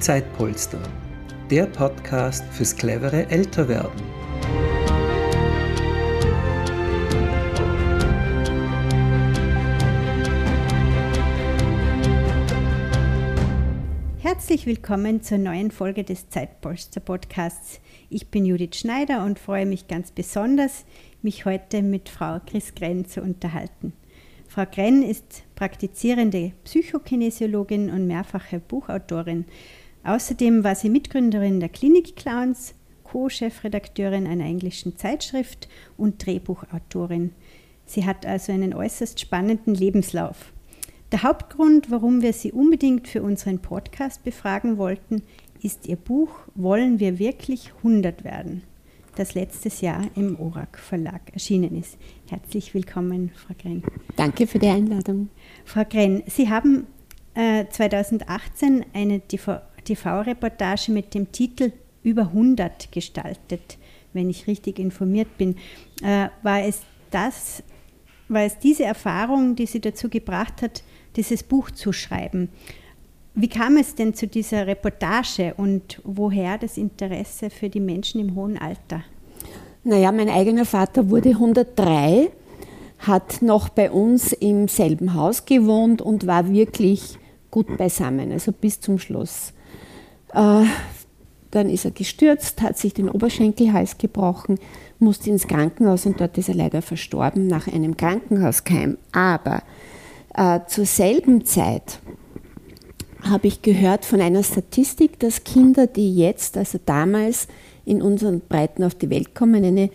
Zeitpolster, der Podcast fürs clevere Älterwerden. Herzlich willkommen zur neuen Folge des Zeitpolster Podcasts. Ich bin Judith Schneider und freue mich ganz besonders, mich heute mit Frau Chris Grenn zu unterhalten. Frau Grenn ist praktizierende Psychokinesiologin und mehrfache Buchautorin. Außerdem war sie Mitgründerin der Klinik Clowns, Co-Chefredakteurin einer englischen Zeitschrift und Drehbuchautorin. Sie hat also einen äußerst spannenden Lebenslauf. Der Hauptgrund, warum wir sie unbedingt für unseren Podcast befragen wollten, ist ihr Buch Wollen wir wirklich 100 werden? das letztes Jahr im ORAK Verlag erschienen ist. Herzlich willkommen, Frau Grenn. Danke für die Einladung. Frau Grenn, Sie haben äh, 2018 eine TV-Reportage mit dem Titel Über 100 gestaltet, wenn ich richtig informiert bin. Äh, war es das, war es diese Erfahrung, die Sie dazu gebracht hat, dieses Buch zu schreiben? Wie kam es denn zu dieser Reportage und woher das Interesse für die Menschen im hohen Alter? Naja, mein eigener Vater wurde 103, hat noch bei uns im selben Haus gewohnt und war wirklich gut beisammen, also bis zum Schluss. Äh, dann ist er gestürzt, hat sich den Oberschenkelhals gebrochen, musste ins Krankenhaus und dort ist er leider verstorben nach einem Krankenhauskeim. Aber äh, zur selben Zeit habe ich gehört von einer Statistik, dass Kinder, die jetzt, also damals in unseren Breiten auf die Welt kommen, eine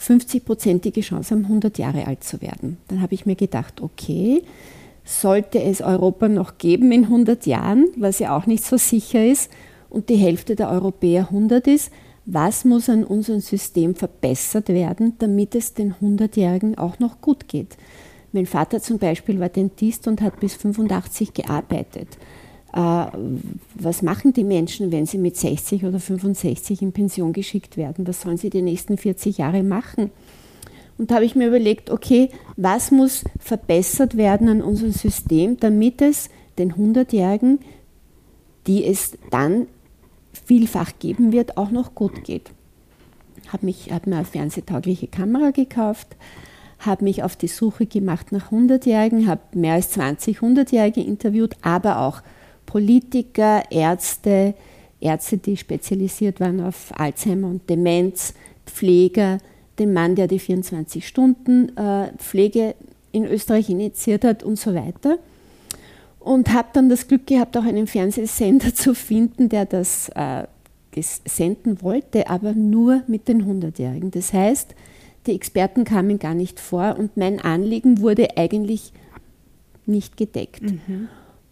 50-prozentige Chance haben, 100 Jahre alt zu werden. Dann habe ich mir gedacht, okay, sollte es Europa noch geben in 100 Jahren, was ja auch nicht so sicher ist, und die Hälfte der Europäer 100 ist, was muss an unserem System verbessert werden, damit es den 100-Jährigen auch noch gut geht? Mein Vater zum Beispiel war Dentist und hat bis 85 gearbeitet. Äh, was machen die Menschen, wenn sie mit 60 oder 65 in Pension geschickt werden? Was sollen sie die nächsten 40 Jahre machen? Und da habe ich mir überlegt, okay, was muss verbessert werden an unserem System, damit es den 100-Jährigen, die es dann vielfach geben wird, auch noch gut geht. Habe hab mir eine fernsehtaugliche Kamera gekauft, habe mich auf die Suche gemacht nach 100-Jährigen, habe mehr als 20 100-Jährige interviewt, aber auch Politiker, Ärzte, Ärzte, die spezialisiert waren auf Alzheimer und Demenz, Pfleger, den Mann, der die 24-Stunden-Pflege äh, in Österreich initiiert hat und so weiter. Und habe dann das Glück gehabt, auch einen Fernsehsender zu finden, der das äh, senden wollte, aber nur mit den 100-Jährigen. Das heißt, die Experten kamen gar nicht vor und mein Anliegen wurde eigentlich nicht gedeckt. Mhm.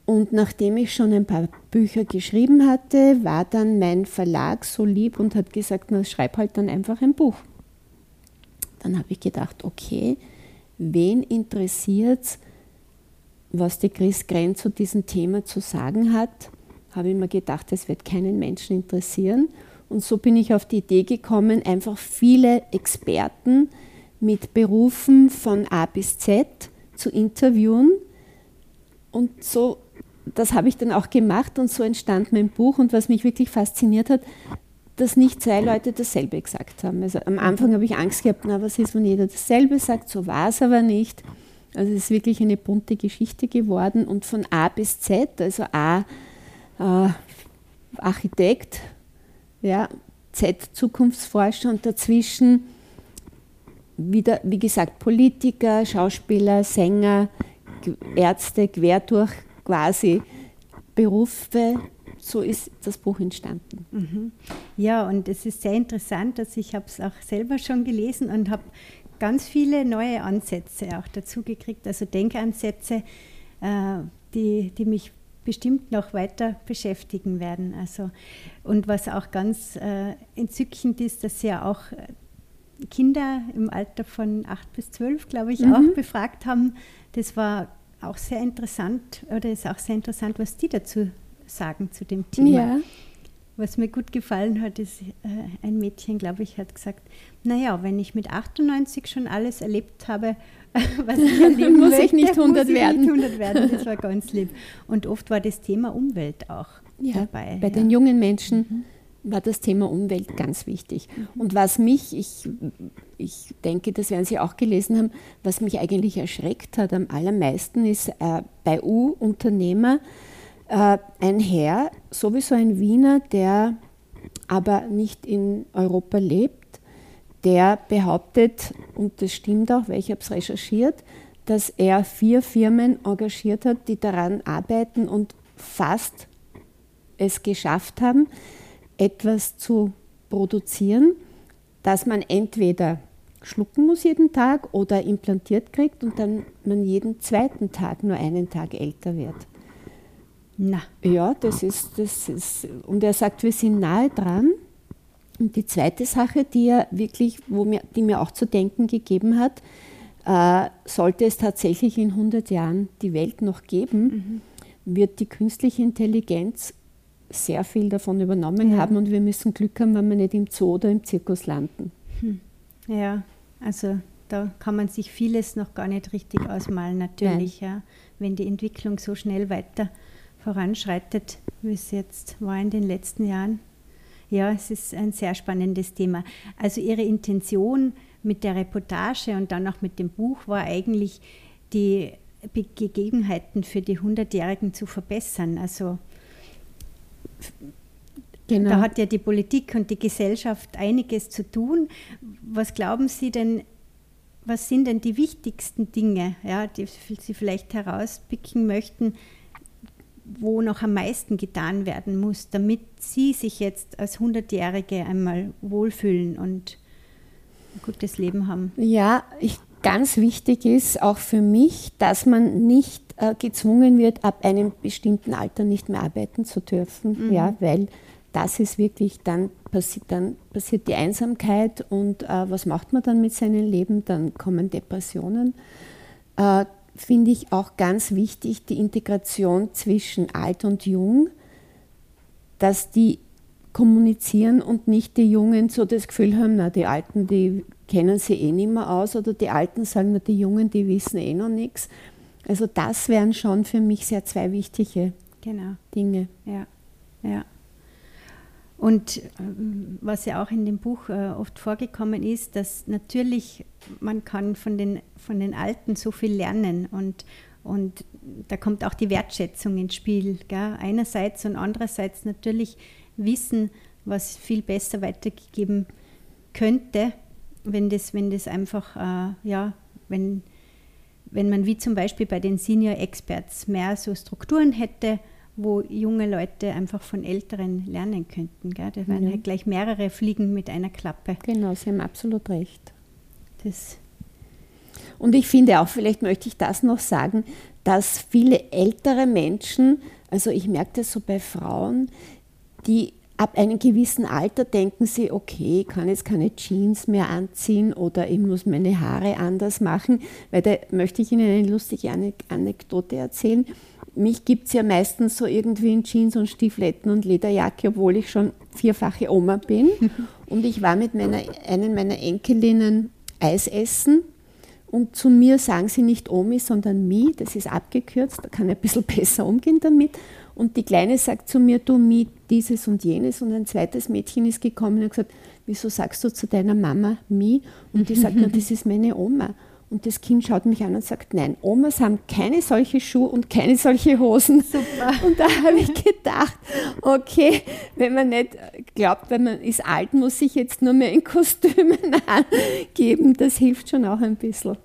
Und nachdem ich schon ein paar Bücher geschrieben hatte, war dann mein Verlag so lieb und hat gesagt, na, schreib halt dann einfach ein Buch. Dann habe ich gedacht, okay, wen interessiert es, was die Chris Grenz zu diesem Thema zu sagen hat? Habe ich mir gedacht, es wird keinen Menschen interessieren. Und so bin ich auf die Idee gekommen, einfach viele Experten mit Berufen von A bis Z zu interviewen. Und so das habe ich dann auch gemacht und so entstand mein Buch. Und was mich wirklich fasziniert hat, dass nicht zwei Leute dasselbe gesagt haben. Also am Anfang habe ich Angst gehabt, na, was ist, wenn jeder dasselbe sagt? So war es aber nicht. Also es ist wirklich eine bunte Geschichte geworden und von A bis Z, also A äh, Architekt, ja, Z Zukunftsforscher und dazwischen wieder, wie gesagt, Politiker, Schauspieler, Sänger, Ärzte quer durch quasi Berufe, so ist das Buch entstanden. Mhm. Ja, und es ist sehr interessant, dass ich habe es auch selber schon gelesen und habe ganz viele neue Ansätze auch dazu gekriegt, also Denkansätze, äh, die, die mich bestimmt noch weiter beschäftigen werden. Also, und was auch ganz äh, entzückend ist, dass Sie ja auch Kinder im Alter von 8 bis 12, glaube ich, mhm. auch befragt haben. Das war auch sehr interessant, oder ist auch sehr interessant, was die dazu sagen zu dem Thema. Ja. Was mir gut gefallen hat, ist, äh, ein Mädchen, glaube ich, hat gesagt, naja, wenn ich mit 98 schon alles erlebt habe, was ich erleben muss möchte, ich nicht 100 werden. Nicht 100 werden. Das war ganz lieb. Und oft war das Thema Umwelt auch ja, dabei. Bei ja. den jungen Menschen mhm. war das Thema Umwelt ganz wichtig. Mhm. Und was mich, ich, ich denke, das werden Sie auch gelesen haben, was mich eigentlich erschreckt hat am allermeisten ist äh, bei U-Unternehmer ein Herr, sowieso ein Wiener, der aber nicht in Europa lebt, der behauptet, und das stimmt auch, weil ich habe es recherchiert, dass er vier Firmen engagiert hat, die daran arbeiten und fast es geschafft haben, etwas zu produzieren, das man entweder schlucken muss jeden Tag oder implantiert kriegt und dann man jeden zweiten Tag nur einen Tag älter wird. Na. Ja, das ist, das ist, und er sagt, wir sind nahe dran. Und die zweite Sache, die er wirklich, wo mir, die mir auch zu denken gegeben hat, äh, sollte es tatsächlich in 100 Jahren die Welt noch geben, mhm. wird die künstliche Intelligenz sehr viel davon übernommen ja. haben und wir müssen Glück haben, wenn wir nicht im Zoo oder im Zirkus landen. Hm. Ja, also da kann man sich vieles noch gar nicht richtig ausmalen, natürlich, ja, wenn die Entwicklung so schnell weiter voranschreitet, wie es jetzt war in den letzten Jahren. Ja, es ist ein sehr spannendes Thema. Also Ihre Intention mit der Reportage und dann auch mit dem Buch war eigentlich, die Gegebenheiten für die 100-Jährigen zu verbessern. Also genau. da hat ja die Politik und die Gesellschaft einiges zu tun. Was glauben Sie denn, was sind denn die wichtigsten Dinge, ja, die Sie vielleicht herauspicken möchten, wo noch am meisten getan werden muss, damit Sie sich jetzt als 100-Jährige einmal wohlfühlen und ein gutes Leben haben? Ja, ich, ganz wichtig ist auch für mich, dass man nicht äh, gezwungen wird, ab einem bestimmten Alter nicht mehr arbeiten zu dürfen, mhm. ja, weil das ist wirklich, dann passiert, dann passiert die Einsamkeit und äh, was macht man dann mit seinem Leben? Dann kommen Depressionen. Äh, finde ich auch ganz wichtig, die Integration zwischen alt und jung, dass die kommunizieren und nicht die Jungen so das Gefühl haben, na, die Alten, die kennen sie eh nicht mehr aus oder die Alten sagen, na, die Jungen, die wissen eh noch nichts. Also das wären schon für mich sehr zwei wichtige genau. Dinge. Ja, ja. Und ähm, was ja auch in dem Buch äh, oft vorgekommen ist, dass natürlich man kann von den, von den Alten so viel lernen und, und da kommt auch die Wertschätzung ins Spiel. Gell? Einerseits und andererseits natürlich wissen, was viel besser weitergegeben könnte, wenn das, wenn das einfach, äh, ja, wenn, wenn man wie zum Beispiel bei den Senior Experts mehr so Strukturen hätte, wo junge Leute einfach von Älteren lernen könnten. Gell? Da wären mhm. halt gleich mehrere Fliegen mit einer Klappe. Genau, Sie haben absolut recht. Das und ich finde auch, vielleicht möchte ich das noch sagen, dass viele ältere Menschen, also ich merke das so bei Frauen, die ab einem gewissen Alter denken sie, okay, ich kann jetzt keine Jeans mehr anziehen oder ich muss meine Haare anders machen, weil da möchte ich Ihnen eine lustige Anekdote erzählen mich gibt es ja meistens so irgendwie in Jeans und Stiefletten und Lederjacke, obwohl ich schon vierfache Oma bin. Und ich war mit meiner, einem meiner Enkelinnen Eis essen und zu mir sagen sie nicht Omi, sondern Mi, das ist abgekürzt, da kann ich ein bisschen besser umgehen damit. Und die Kleine sagt zu mir, du Mi, dieses und jenes. Und ein zweites Mädchen ist gekommen und hat gesagt, wieso sagst du zu deiner Mama Mi? Und die sagt, na, das ist meine Oma. Und das Kind schaut mich an und sagt, nein, Omas haben keine solche Schuhe und keine solche Hosen. Super. Und da habe ich gedacht, okay, wenn man nicht glaubt, wenn man ist alt, muss sich jetzt nur mehr in Kostümen angeben. Das hilft schon auch ein bisschen.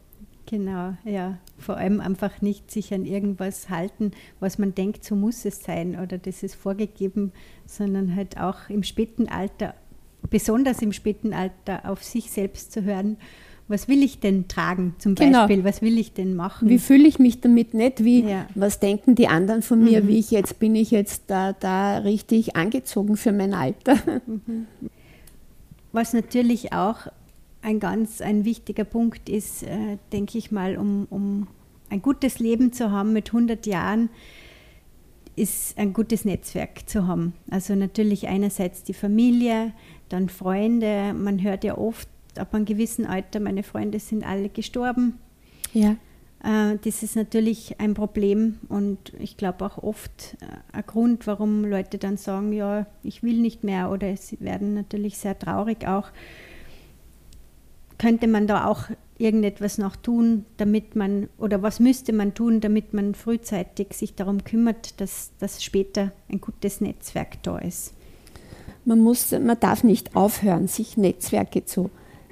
Genau, ja. Vor allem einfach nicht sich an irgendwas halten, was man denkt, so muss es sein oder das ist vorgegeben, sondern halt auch im späten Alter, besonders im späten Alter, auf sich selbst zu hören was will ich denn tragen zum genau. Beispiel, was will ich denn machen? Wie fühle ich mich damit nicht, wie, ja. was denken die anderen von mir, mhm. wie ich jetzt, bin ich jetzt da, da richtig angezogen für mein Alter? Mhm. Was natürlich auch ein ganz ein wichtiger Punkt ist, äh, denke ich mal, um, um ein gutes Leben zu haben mit 100 Jahren, ist ein gutes Netzwerk zu haben. Also natürlich einerseits die Familie, dann Freunde. Man hört ja oft ab einem gewissen Alter, meine Freunde sind alle gestorben. Ja. Äh, das ist natürlich ein Problem und ich glaube auch oft äh, ein Grund, warum Leute dann sagen, ja, ich will nicht mehr oder sie werden natürlich sehr traurig auch. Könnte man da auch irgendetwas noch tun, damit man, oder was müsste man tun, damit man frühzeitig sich darum kümmert, dass, dass später ein gutes Netzwerk da ist? Man, muss, man darf nicht aufhören, sich Netzwerke zu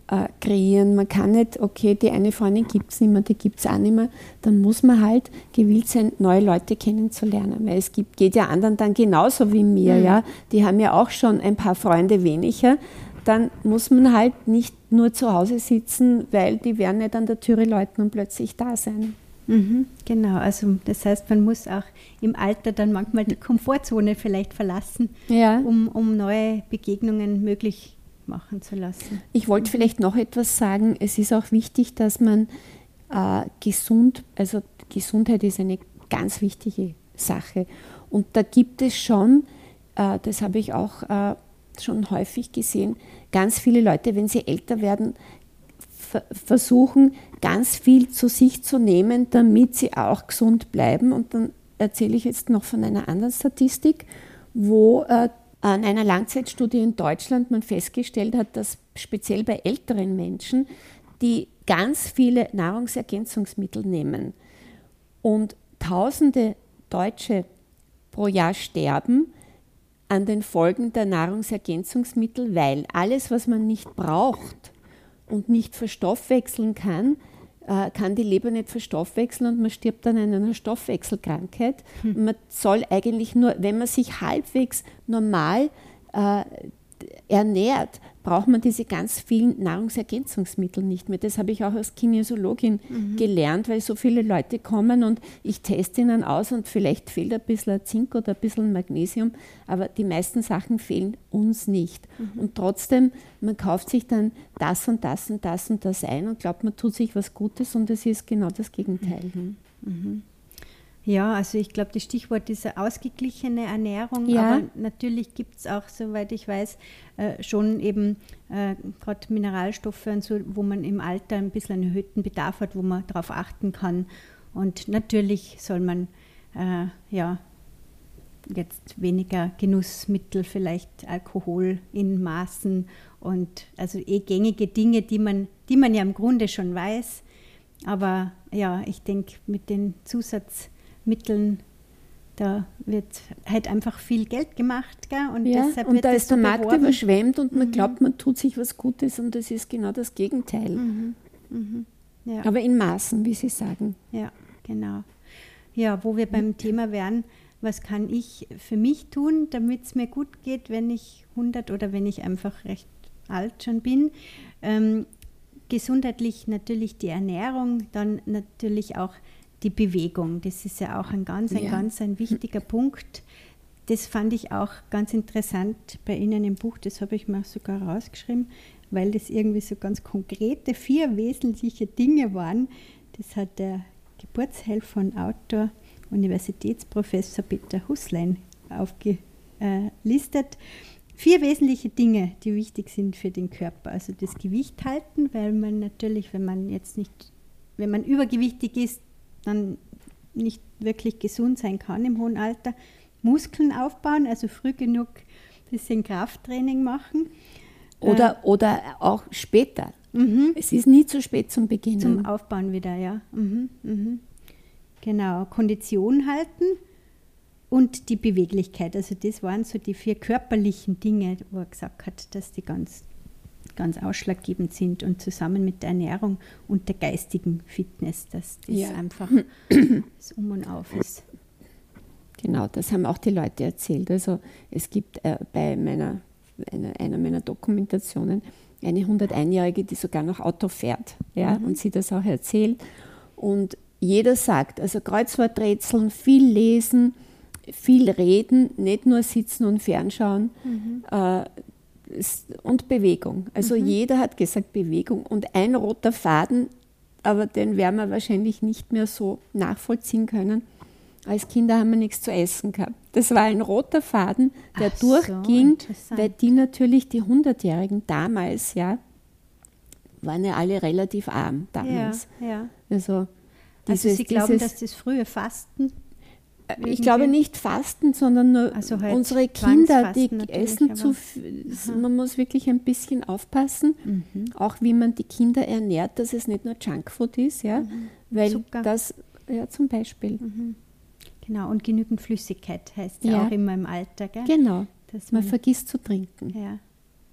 äh, kreieren. Man kann nicht, okay, die eine Freundin gibt es nicht mehr, die gibt es auch nicht mehr. Dann muss man halt gewillt sein, neue Leute kennenzulernen. Weil es gibt, geht ja anderen dann genauso wie mir. Mhm. Ja? Die haben ja auch schon ein paar Freunde weniger. Dann muss man halt nicht nur zu Hause sitzen, weil die werden nicht an der Türe läuten und plötzlich da sein. Mhm, genau, also das heißt, man muss auch im Alter dann manchmal die Komfortzone vielleicht verlassen, ja. um, um neue Begegnungen möglich machen zu lassen. Ich wollte vielleicht noch etwas sagen. Es ist auch wichtig, dass man äh, gesund, also Gesundheit ist eine ganz wichtige Sache. Und da gibt es schon, äh, das habe ich auch äh, schon häufig gesehen, ganz viele Leute, wenn sie älter werden, versuchen, ganz viel zu sich zu nehmen, damit sie auch gesund bleiben. Und dann erzähle ich jetzt noch von einer anderen Statistik, wo äh, an einer Langzeitstudie in Deutschland man festgestellt hat, dass speziell bei älteren Menschen, die ganz viele Nahrungsergänzungsmittel nehmen und tausende Deutsche pro Jahr sterben an den Folgen der Nahrungsergänzungsmittel, weil alles, was man nicht braucht und nicht verstoffwechseln kann, äh, kann die Leber nicht verstoffwechseln und man stirbt dann an einer Stoffwechselkrankheit. Hm. Man soll eigentlich nur, wenn man sich halbwegs normal äh, ernährt, braucht man diese ganz vielen Nahrungsergänzungsmittel nicht mehr. Das habe ich auch als Kinesiologin mhm. gelernt, weil so viele Leute kommen und ich teste ihnen aus und vielleicht fehlt ein bisschen Zink oder ein bisschen Magnesium, aber die meisten Sachen fehlen uns nicht. Mhm. Und trotzdem, man kauft sich dann das und das und das und das ein und glaubt, man tut sich was Gutes und es ist genau das Gegenteil. Mhm. Ja, also ich glaube, das Stichwort ist eine ausgeglichene Ernährung, ja. aber natürlich gibt es auch, soweit ich weiß, äh, schon eben äh, gerade Mineralstoffe und so, wo man im Alter ein bisschen einen erhöhten Bedarf hat, wo man darauf achten kann. Und natürlich soll man äh, ja jetzt weniger Genussmittel, vielleicht Alkohol in Maßen und also eh gängige Dinge, die man, die man ja im Grunde schon weiß. Aber ja, ich denke, mit den Zusatz Mitteln, da wird halt einfach viel Geld gemacht. Gell? Und, ja, und da ist der Markt beworben. überschwemmt und man mhm. glaubt, man tut sich was Gutes und das ist genau das Gegenteil. Mhm. Mhm. Ja. Aber in Maßen, wie Sie sagen. Ja, genau. Ja, wo wir beim Thema wären, was kann ich für mich tun, damit es mir gut geht, wenn ich 100 oder wenn ich einfach recht alt schon bin. Ähm, gesundheitlich natürlich die Ernährung, dann natürlich auch die Bewegung. Das ist ja auch ein ganz, ein ja. ganz ein wichtiger Punkt. Das fand ich auch ganz interessant bei Ihnen im Buch. Das habe ich mir sogar rausgeschrieben, weil das irgendwie so ganz konkrete vier wesentliche Dinge waren. Das hat der Geburtshelfer und Autor, Universitätsprofessor Peter Huslein aufgelistet. Vier wesentliche Dinge, die wichtig sind für den Körper. Also das Gewicht halten, weil man natürlich, wenn man jetzt nicht, wenn man übergewichtig ist, dann nicht wirklich gesund sein kann im hohen Alter. Muskeln aufbauen, also früh genug ein bisschen Krafttraining machen. Oder, äh, oder auch später. Mhm. Es ist nie zu spät zum Beginnen. Zum Aufbauen wieder, ja. Mhm, mhm. Genau, Kondition halten und die Beweglichkeit. Also das waren so die vier körperlichen Dinge, wo er gesagt hat, dass die ganz ganz ausschlaggebend sind und zusammen mit der Ernährung und der geistigen Fitness, dass das ja. einfach das Um und Auf ist. Genau, das haben auch die Leute erzählt. Also es gibt äh, bei meiner, einer, einer meiner Dokumentationen eine 101-Jährige, die sogar noch Auto fährt ja, mhm. und sie das auch erzählt. Und jeder sagt, also Kreuzworträtseln, viel lesen, viel reden, nicht nur sitzen und fernschauen. Mhm. Äh, und Bewegung. Also mhm. jeder hat gesagt Bewegung und ein roter Faden, aber den werden wir wahrscheinlich nicht mehr so nachvollziehen können. Als Kinder haben wir nichts zu essen gehabt. Das war ein roter Faden, der Ach durchging, so, weil die natürlich, die Hundertjährigen damals, ja, waren ja alle relativ arm damals. Ja, ja. Also also Sie glauben, dass das frühe Fasten ich glaube nicht Fasten, sondern nur also halt unsere Kinder, die essen zu viel. Man muss wirklich ein bisschen aufpassen, mhm. auch wie man die Kinder ernährt, dass es nicht nur Junkfood ist, ja, mhm. weil Zucker. das, ja, zum Beispiel. Mhm. Genau, und genügend Flüssigkeit heißt ja, ja auch immer im Alter, gell? Genau, dass man, man vergisst zu trinken. Ja,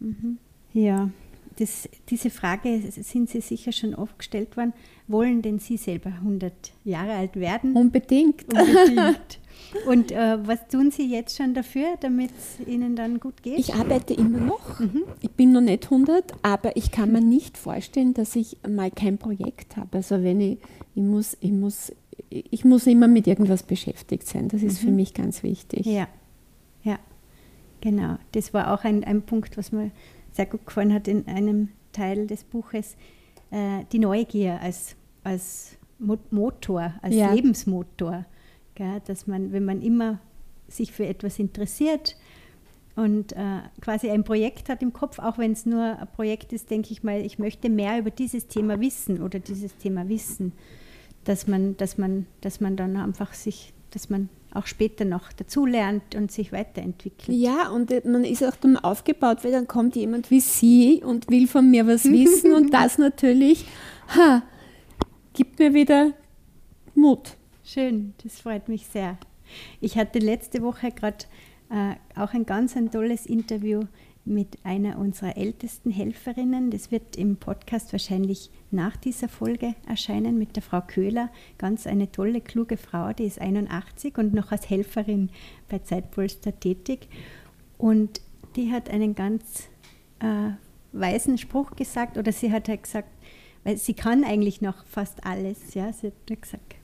mhm. ja. Das, diese Frage sind Sie sicher schon oft gestellt worden. Wollen denn Sie selber 100 Jahre alt werden? Unbedingt. Unbedingt. Und äh, was tun Sie jetzt schon dafür, damit es Ihnen dann gut geht? Ich arbeite immer noch. Mhm. Ich bin noch nicht 100, aber ich kann mir nicht vorstellen, dass ich mal kein Projekt habe. Also wenn ich, ich muss, ich muss, ich muss immer mit irgendwas beschäftigt sein. Das ist mhm. für mich ganz wichtig. Ja, ja, genau. Das war auch ein, ein Punkt, was mir sehr gut gefallen hat in einem Teil des Buches. Äh, die Neugier als, als Motor, als ja. Lebensmotor. Gell? Dass man, wenn man immer sich für etwas interessiert und äh, quasi ein Projekt hat im Kopf, auch wenn es nur ein Projekt ist, denke ich mal, ich möchte mehr über dieses Thema wissen oder dieses Thema wissen, dass man, dass man, dass man dann einfach sich, dass man auch später noch dazulernt und sich weiterentwickelt. Ja, und äh, man ist auch dann aufgebaut, weil dann kommt jemand wie Sie und will von mir was wissen und das natürlich ha, gibt mir wieder Mut. Schön, das freut mich sehr. Ich hatte letzte Woche gerade äh, auch ein ganz ein tolles Interview mit einer unserer ältesten Helferinnen. Das wird im Podcast wahrscheinlich nach dieser Folge erscheinen mit der Frau Köhler. Ganz eine tolle, kluge Frau, die ist 81 und noch als Helferin bei Zeitpolster tätig. Und die hat einen ganz äh, weisen Spruch gesagt, oder sie hat halt gesagt, weil sie kann eigentlich noch fast alles. Ja? Sie hat gesagt,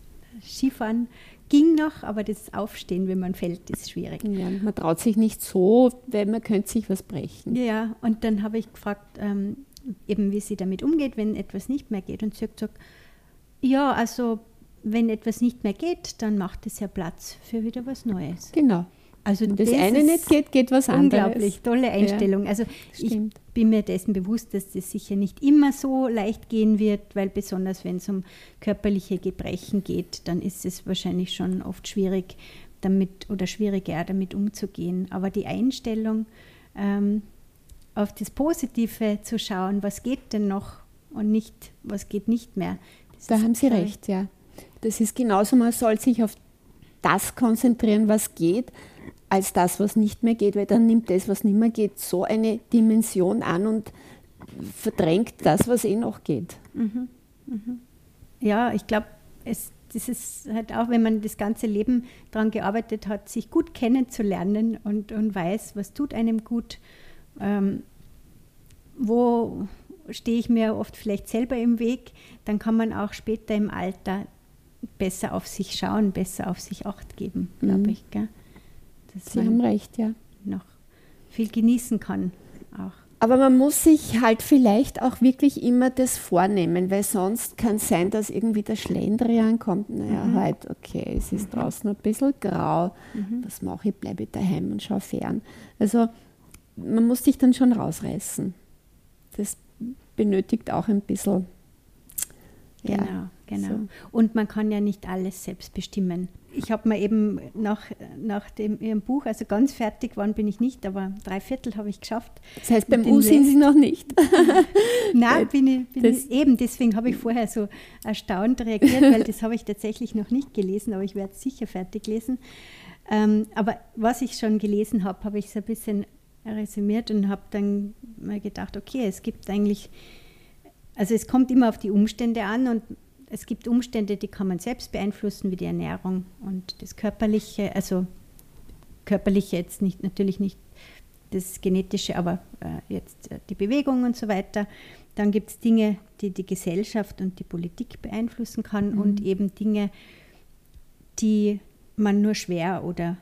Skifahren ging noch, aber das Aufstehen, wenn man fällt, ist schwierig. Ja, man traut sich nicht so, weil man könnte sich was brechen. Ja, und dann habe ich gefragt, ähm, eben wie sie damit umgeht, wenn etwas nicht mehr geht. Und sie hat gesagt, ja, also wenn etwas nicht mehr geht, dann macht es ja Platz für wieder was Neues. Genau. Also Wenn das, das eine nicht geht, geht was anderes. Unglaublich, tolle Einstellung. Ja, also ich bin mir dessen bewusst, dass das sicher nicht immer so leicht gehen wird, weil besonders wenn es um körperliche Gebrechen geht, dann ist es wahrscheinlich schon oft schwierig damit oder schwieriger damit umzugehen. Aber die Einstellung, ähm, auf das Positive zu schauen, was geht denn noch und nicht, was geht nicht mehr. da haben Sie recht, ja. Das ist genauso, man soll sich auf das konzentrieren, was geht als das, was nicht mehr geht, weil dann nimmt das, was nicht mehr geht, so eine Dimension an und verdrängt das, was eh noch geht. Mhm. Mhm. Ja, ich glaube, es das ist halt auch, wenn man das ganze Leben daran gearbeitet hat, sich gut kennenzulernen und, und weiß, was tut einem gut, ähm, wo stehe ich mir oft vielleicht selber im Weg, dann kann man auch später im Alter besser auf sich schauen, besser auf sich acht geben, glaube mhm. ich. Gell? Dass Sie haben recht, ja. noch viel genießen kann auch. Aber man muss sich halt vielleicht auch wirklich immer das vornehmen, weil sonst kann es sein, dass irgendwie der Schlendrian kommt. Naja, mhm. halt, okay, es ist mhm. draußen ein bisschen grau. Mhm. Was mache ich? Bleibe ich daheim und schaue fern. Also man muss sich dann schon rausreißen. Das benötigt auch ein bisschen. Ja, genau, genau. So. Und man kann ja nicht alles selbst bestimmen ich habe mir eben nach, nach dem, Ihrem Buch, also ganz fertig waren bin ich nicht, aber drei Viertel habe ich geschafft. Das heißt, beim U sind Sie noch nicht? Nein, bin ich, bin ich eben, deswegen habe ich vorher so erstaunt reagiert, weil das habe ich tatsächlich noch nicht gelesen, aber ich werde es sicher fertig lesen. Ähm, aber was ich schon gelesen habe, habe ich so ein bisschen resümiert und habe dann mal gedacht, okay, es gibt eigentlich, also es kommt immer auf die Umstände an und es gibt Umstände, die kann man selbst beeinflussen, wie die Ernährung und das Körperliche, also körperliche jetzt nicht, natürlich nicht das Genetische, aber äh, jetzt äh, die Bewegung und so weiter. Dann gibt es Dinge, die die Gesellschaft und die Politik beeinflussen kann mhm. und eben Dinge, die man nur schwer oder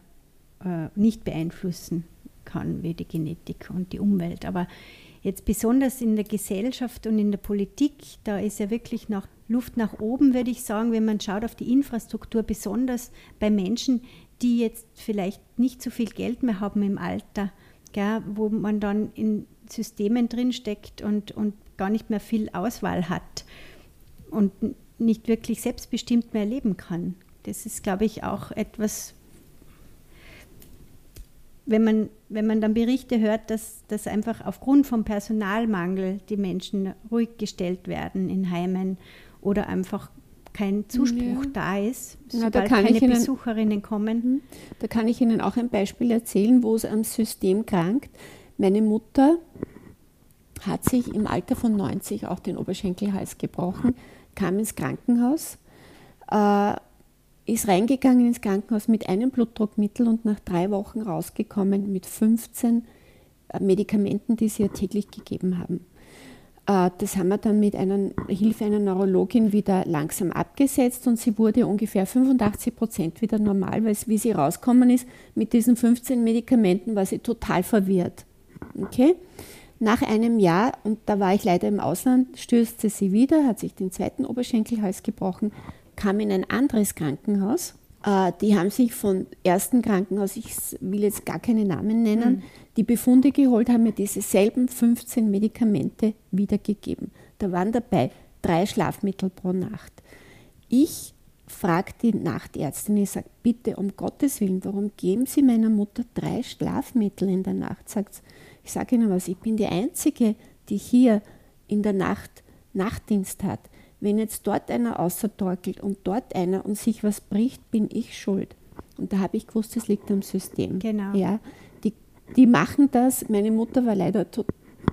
äh, nicht beeinflussen kann, wie die Genetik und die Umwelt. Aber jetzt besonders in der Gesellschaft und in der Politik, da ist ja wirklich noch Luft nach oben, würde ich sagen, wenn man schaut auf die Infrastruktur, besonders bei Menschen, die jetzt vielleicht nicht so viel Geld mehr haben im Alter, gell, wo man dann in Systemen drinsteckt und, und gar nicht mehr viel Auswahl hat und nicht wirklich selbstbestimmt mehr leben kann. Das ist, glaube ich, auch etwas, wenn man, wenn man dann Berichte hört, dass, dass einfach aufgrund vom Personalmangel die Menschen ruhig gestellt werden in Heimen oder einfach kein Zuspruch ja. da ist, sobald Na, keine Ihnen, Besucherinnen kommen. Mhm. Da kann ich Ihnen auch ein Beispiel erzählen, wo es am System krankt. Meine Mutter hat sich im Alter von 90 auch den Oberschenkelhals gebrochen, kam ins Krankenhaus, äh, ist reingegangen ins Krankenhaus mit einem Blutdruckmittel und nach drei Wochen rausgekommen mit 15 äh, Medikamenten, die sie ihr täglich gegeben haben. Äh, das haben wir dann mit einer Hilfe einer Neurologin wieder langsam abgesetzt und sie wurde ungefähr 85 Prozent wieder normal, weil wie sie rausgekommen ist mit diesen 15 Medikamenten, war sie total verwirrt. Okay? Nach einem Jahr, und da war ich leider im Ausland, stürzte sie wieder, hat sich den zweiten Oberschenkelhals gebrochen, kam in ein anderes Krankenhaus. Äh, die haben sich vom ersten Krankenhaus, ich will jetzt gar keine Namen nennen, mhm. die Befunde geholt, haben mir diese selben 15 Medikamente wiedergegeben. Da waren dabei drei Schlafmittel pro Nacht. Ich frage die Nachtärztin, ich sage, bitte um Gottes Willen, warum geben Sie meiner Mutter drei Schlafmittel in der Nacht? Sagt ich sage Ihnen was, ich bin die Einzige, die hier in der Nacht Nachtdienst hat. Wenn jetzt dort einer außertorkelt und dort einer und sich was bricht, bin ich schuld. Und da habe ich gewusst, es liegt am System. Genau. Ja, die, die machen das. Meine Mutter war leider to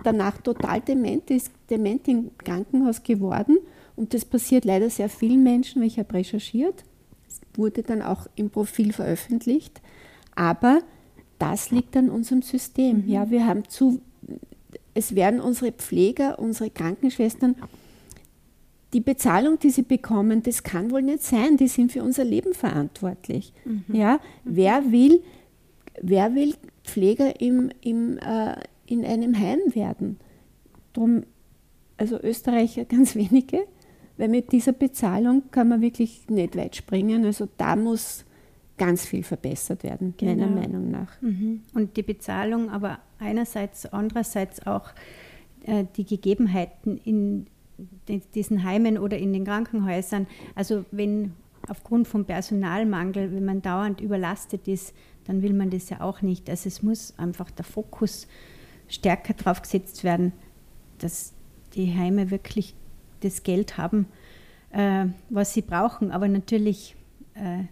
danach total dement, ist dement im Krankenhaus geworden. Und das passiert leider sehr vielen Menschen, weil ich habe recherchiert. Es wurde dann auch im Profil veröffentlicht. Aber das liegt an unserem System. Mhm. Ja, wir haben zu, es werden unsere Pfleger, unsere Krankenschwestern, die Bezahlung, die sie bekommen, das kann wohl nicht sein. Die sind für unser Leben verantwortlich. Mhm. Ja, wer will, wer will Pfleger im, im, äh, in einem Heim werden? Drum, also Österreicher ganz wenige, weil mit dieser Bezahlung kann man wirklich nicht weit springen. Also da muss ganz viel verbessert werden, genau. meiner Meinung nach. Mhm. Und die Bezahlung, aber einerseits, andererseits auch äh, die Gegebenheiten in diesen Heimen oder in den Krankenhäusern. Also wenn aufgrund vom Personalmangel, wenn man dauernd überlastet ist, dann will man das ja auch nicht. Also es muss einfach der Fokus stärker darauf gesetzt werden, dass die Heime wirklich das Geld haben, äh, was sie brauchen. Aber natürlich äh,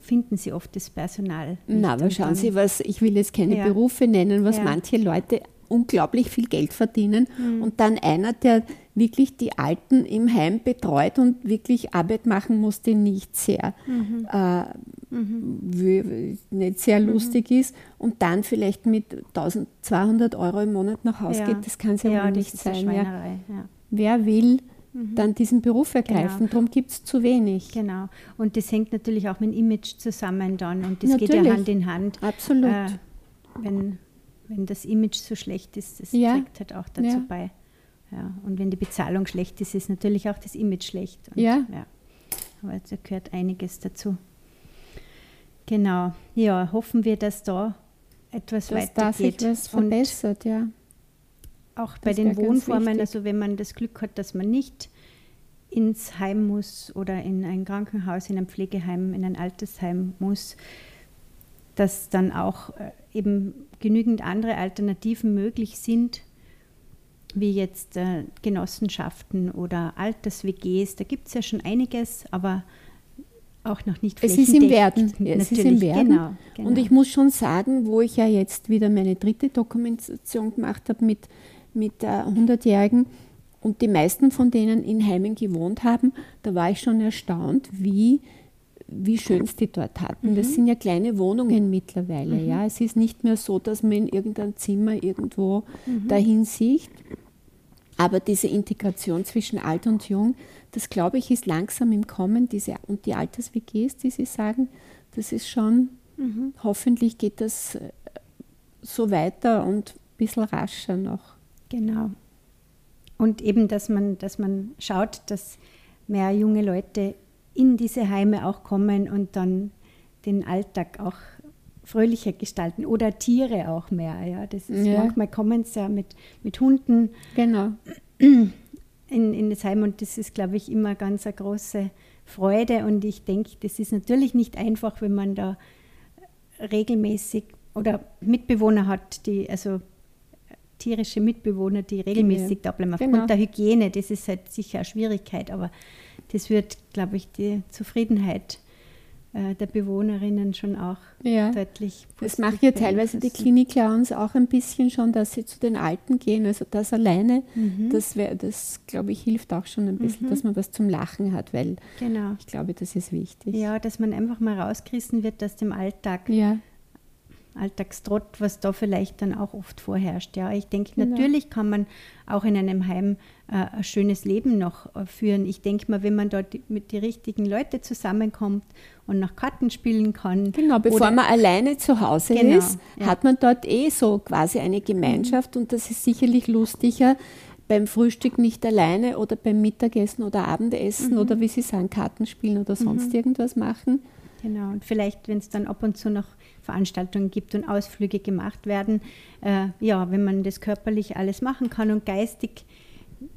finden Sie oft das Personal. Na, aber schauen Sie, was, ich will jetzt keine ja. Berufe nennen, was ja. manche Leute unglaublich viel Geld verdienen mhm. und dann einer, der wirklich die Alten im Heim betreut und wirklich Arbeit machen musste, nicht sehr, mhm. Äh, mhm. nicht sehr mhm. lustig ist und dann vielleicht mit 1200 Euro im Monat nach Hause ja. geht, das kann es ja, ja wohl nicht sein. Ja. Wer will mhm. dann diesen Beruf ergreifen. Genau. Darum gibt es zu wenig. Genau. Und das hängt natürlich auch mit dem Image zusammen dann. Und das natürlich. geht ja Hand in Hand. Absolut. Äh, wenn, wenn das Image so schlecht ist, das ja. trägt halt auch dazu ja. bei. Ja. Und wenn die Bezahlung schlecht ist, ist natürlich auch das Image schlecht. Und, ja. ja. Aber da gehört einiges dazu. Genau. Ja, hoffen wir, dass da etwas dass weitergeht. Dass sich etwas verbessert, ja auch bei den Wohnformen, also wenn man das Glück hat, dass man nicht ins Heim muss oder in ein Krankenhaus, in ein Pflegeheim, in ein Altersheim muss, dass dann auch äh, eben genügend andere Alternativen möglich sind, wie jetzt äh, Genossenschaften oder Alters-WGs. Da gibt es ja schon einiges, aber auch noch nicht Es ist im Werden. Ja, es ist im Werden. Genau, genau. Und ich muss schon sagen, wo ich ja jetzt wieder meine dritte Dokumentation gemacht habe mit mit der 100-Jährigen und die meisten von denen in Heimen gewohnt haben, da war ich schon erstaunt, wie, wie schön es die dort hatten. Mhm. Das sind ja kleine Wohnungen mittlerweile. Mhm. Ja. Es ist nicht mehr so, dass man in irgendein Zimmer irgendwo mhm. dahin sieht. Aber diese Integration zwischen alt und jung, das glaube ich, ist langsam im Kommen. Diese, und die Alters-WGs, die Sie sagen, das ist schon, mhm. hoffentlich geht das äh, so weiter und ein bisschen rascher noch. Genau. Und eben, dass man, dass man schaut, dass mehr junge Leute in diese Heime auch kommen und dann den Alltag auch fröhlicher gestalten oder Tiere auch mehr. Ja, das ist ja. manchmal kommen sie ja mit, mit Hunden. Genau. in, in das Heim und das ist, glaube ich, immer ganz eine große Freude und ich denke, das ist natürlich nicht einfach, wenn man da regelmäßig oder Mitbewohner hat, die, also tierische Mitbewohner, die regelmäßig ja. da bleiben. Aufgrund genau. der Hygiene, das ist halt sicher eine Schwierigkeit, aber das wird, glaube ich, die Zufriedenheit äh, der Bewohnerinnen schon auch ja. deutlich. Das machen ja teilweise die Klinik-Clowns auch ein bisschen schon, dass sie zu den Alten gehen. Also das alleine, mhm. das, wär, das glaube ich, hilft auch schon ein bisschen, mhm. dass man was zum Lachen hat, weil genau. ich glaube, das ist wichtig. Ja, dass man einfach mal rausgerissen wird aus dem Alltag. Ja. Alltagstrott, was da vielleicht dann auch oft vorherrscht. Ja, ich denke, genau. natürlich kann man auch in einem Heim äh, ein schönes Leben noch äh, führen. Ich denke mal, wenn man dort mit den richtigen Leuten zusammenkommt und nach Karten spielen kann. Genau, bevor man alleine zu Hause genau, ist, ja. hat man dort eh so quasi eine Gemeinschaft mhm. und das ist sicherlich lustiger, beim Frühstück nicht alleine oder beim Mittagessen oder Abendessen mhm. oder wie Sie sagen, Karten spielen oder sonst mhm. irgendwas machen. Genau, und vielleicht, wenn es dann ab und zu noch Veranstaltungen gibt und Ausflüge gemacht werden, äh, ja, wenn man das körperlich alles machen kann und geistig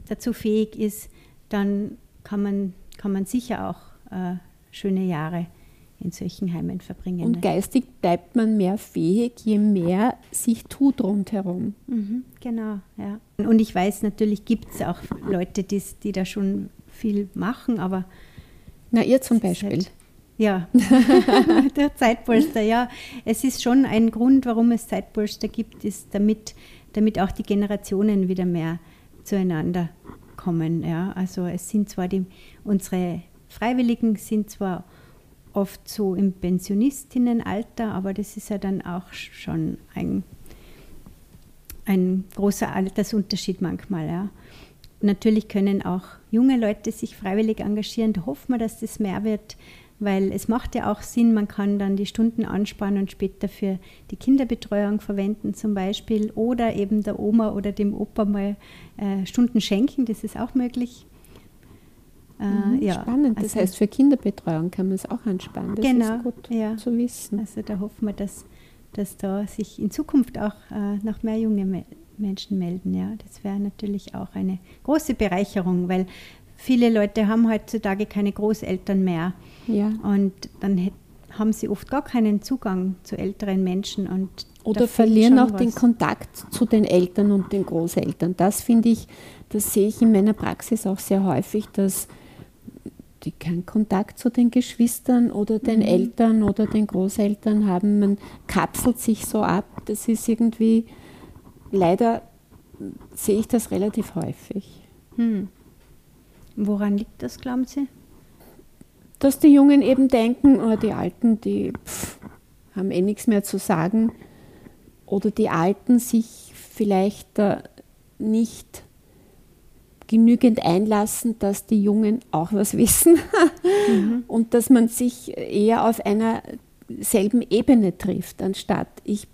dazu fähig ist, dann kann man, kann man sicher auch äh, schöne Jahre in solchen Heimen verbringen. Und geistig bleibt man mehr fähig, je mehr sich tut rundherum. Mhm, genau, ja. Und ich weiß, natürlich gibt es auch Leute, die, die da schon viel machen, aber. Na, ihr zum Beispiel. Halt, ja, der Zeitpolster, ja. Es ist schon ein Grund, warum es Zeitpolster gibt, ist damit, damit auch die Generationen wieder mehr zueinander kommen. Ja. Also es sind zwar die, unsere Freiwilligen sind zwar oft so im Pensionistinnenalter, aber das ist ja dann auch schon ein, ein großer Altersunterschied manchmal. Ja. Natürlich können auch junge Leute sich freiwillig engagieren. Da hoffen wir, dass das mehr wird weil es macht ja auch Sinn, man kann dann die Stunden ansparen und später für die Kinderbetreuung verwenden zum Beispiel oder eben der Oma oder dem Opa mal äh, Stunden schenken, das ist auch möglich. Äh, mhm, ja, spannend, das also, heißt für Kinderbetreuung kann man es auch anspannen, das genau, ist gut ja. zu wissen. Also da hoffen wir, dass, dass da sich in Zukunft auch äh, noch mehr junge Menschen melden. Ja, das wäre natürlich auch eine große Bereicherung, weil viele Leute haben heutzutage keine Großeltern mehr. Ja. Und dann haben sie oft gar keinen Zugang zu älteren Menschen. Und Oder verlieren auch was. den Kontakt zu den Eltern und den Großeltern. Das finde ich, das sehe ich in meiner Praxis auch sehr häufig, dass die keinen Kontakt zu den Geschwistern oder den mhm. Eltern oder den Großeltern haben. Man kapselt sich so ab. Das ist irgendwie, leider sehe ich das relativ häufig. Hm. Woran liegt das, glauben Sie? Dass die Jungen eben denken, oh, die Alten, die pff, haben eh nichts mehr zu sagen. Oder die Alten sich vielleicht äh, nicht genügend einlassen, dass die Jungen auch was wissen mhm. und dass man sich eher auf einer selben Ebene trifft, anstatt ich,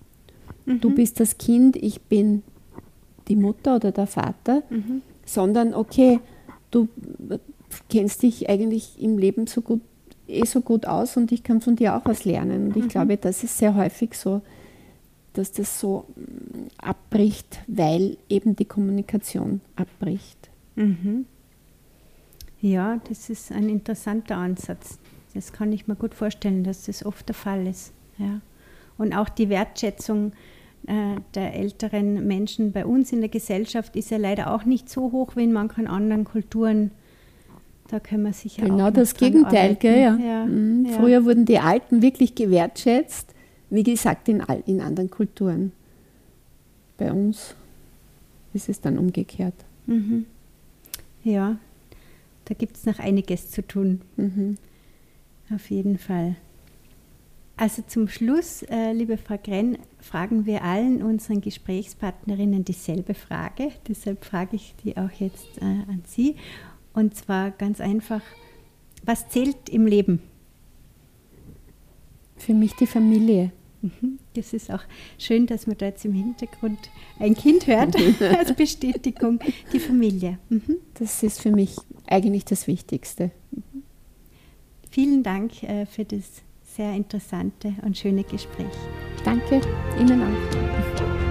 mhm. du bist das Kind, ich bin die Mutter oder der Vater, mhm. sondern okay, du kennst dich eigentlich im Leben so gut, eh so gut aus und ich kann von dir auch was lernen. Und ich mhm. glaube, das ist sehr häufig so, dass das so mm, abbricht, weil eben die Kommunikation abbricht. Mhm. Ja, das ist ein interessanter Ansatz. Das kann ich mir gut vorstellen, dass das oft der Fall ist. Ja. Und auch die Wertschätzung äh, der älteren Menschen bei uns in der Gesellschaft ist ja leider auch nicht so hoch wie in manchen anderen Kulturen. Da können wir sicher Genau das Gegenteil, gell? Ja. Ja, mhm. ja. Früher wurden die Alten wirklich gewertschätzt, wie gesagt, in, in anderen Kulturen. Bei uns ist es dann umgekehrt. Mhm. Ja, da gibt es noch einiges zu tun. Mhm. Auf jeden Fall. Also zum Schluss, äh, liebe Frau Grenn, fragen wir allen unseren Gesprächspartnerinnen dieselbe Frage. Deshalb frage ich die auch jetzt äh, an Sie. Und zwar ganz einfach, was zählt im Leben? Für mich die Familie. Mhm. Das ist auch schön, dass man da jetzt im Hintergrund ein Kind hört als Bestätigung. Die Familie. Mhm. Das ist für mich eigentlich das Wichtigste. Mhm. Vielen Dank äh, für das sehr interessante und schöne Gespräch. Danke, Ihnen auch.